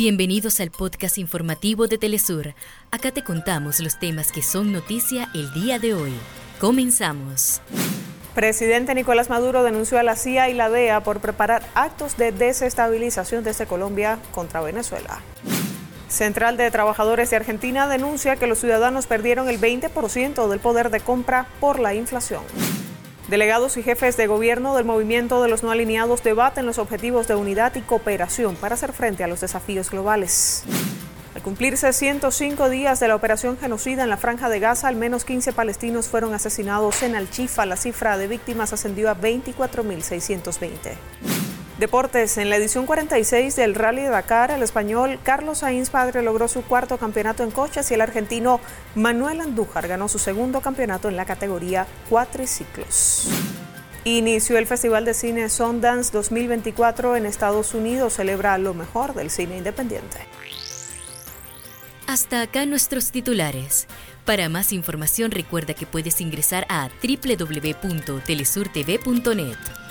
Bienvenidos al podcast informativo de Telesur. Acá te contamos los temas que son noticia el día de hoy. Comenzamos. Presidente Nicolás Maduro denunció a la CIA y la DEA por preparar actos de desestabilización desde Colombia contra Venezuela. Central de Trabajadores de Argentina denuncia que los ciudadanos perdieron el 20% del poder de compra por la inflación. Delegados y jefes de gobierno del movimiento de los no alineados debaten los objetivos de unidad y cooperación para hacer frente a los desafíos globales. Al cumplirse 105 días de la operación genocida en la franja de Gaza, al menos 15 palestinos fueron asesinados en Al-Chifa. La cifra de víctimas ascendió a 24.620. Deportes. En la edición 46 del Rally de Dakar, el español Carlos Sainz Padre logró su cuarto campeonato en coches y el argentino Manuel Andújar ganó su segundo campeonato en la categoría cuatriciclos. Inició el Festival de Cine Sundance 2024 en Estados Unidos. Celebra lo mejor del cine independiente. Hasta acá nuestros titulares. Para más información recuerda que puedes ingresar a www.telesurtv.net.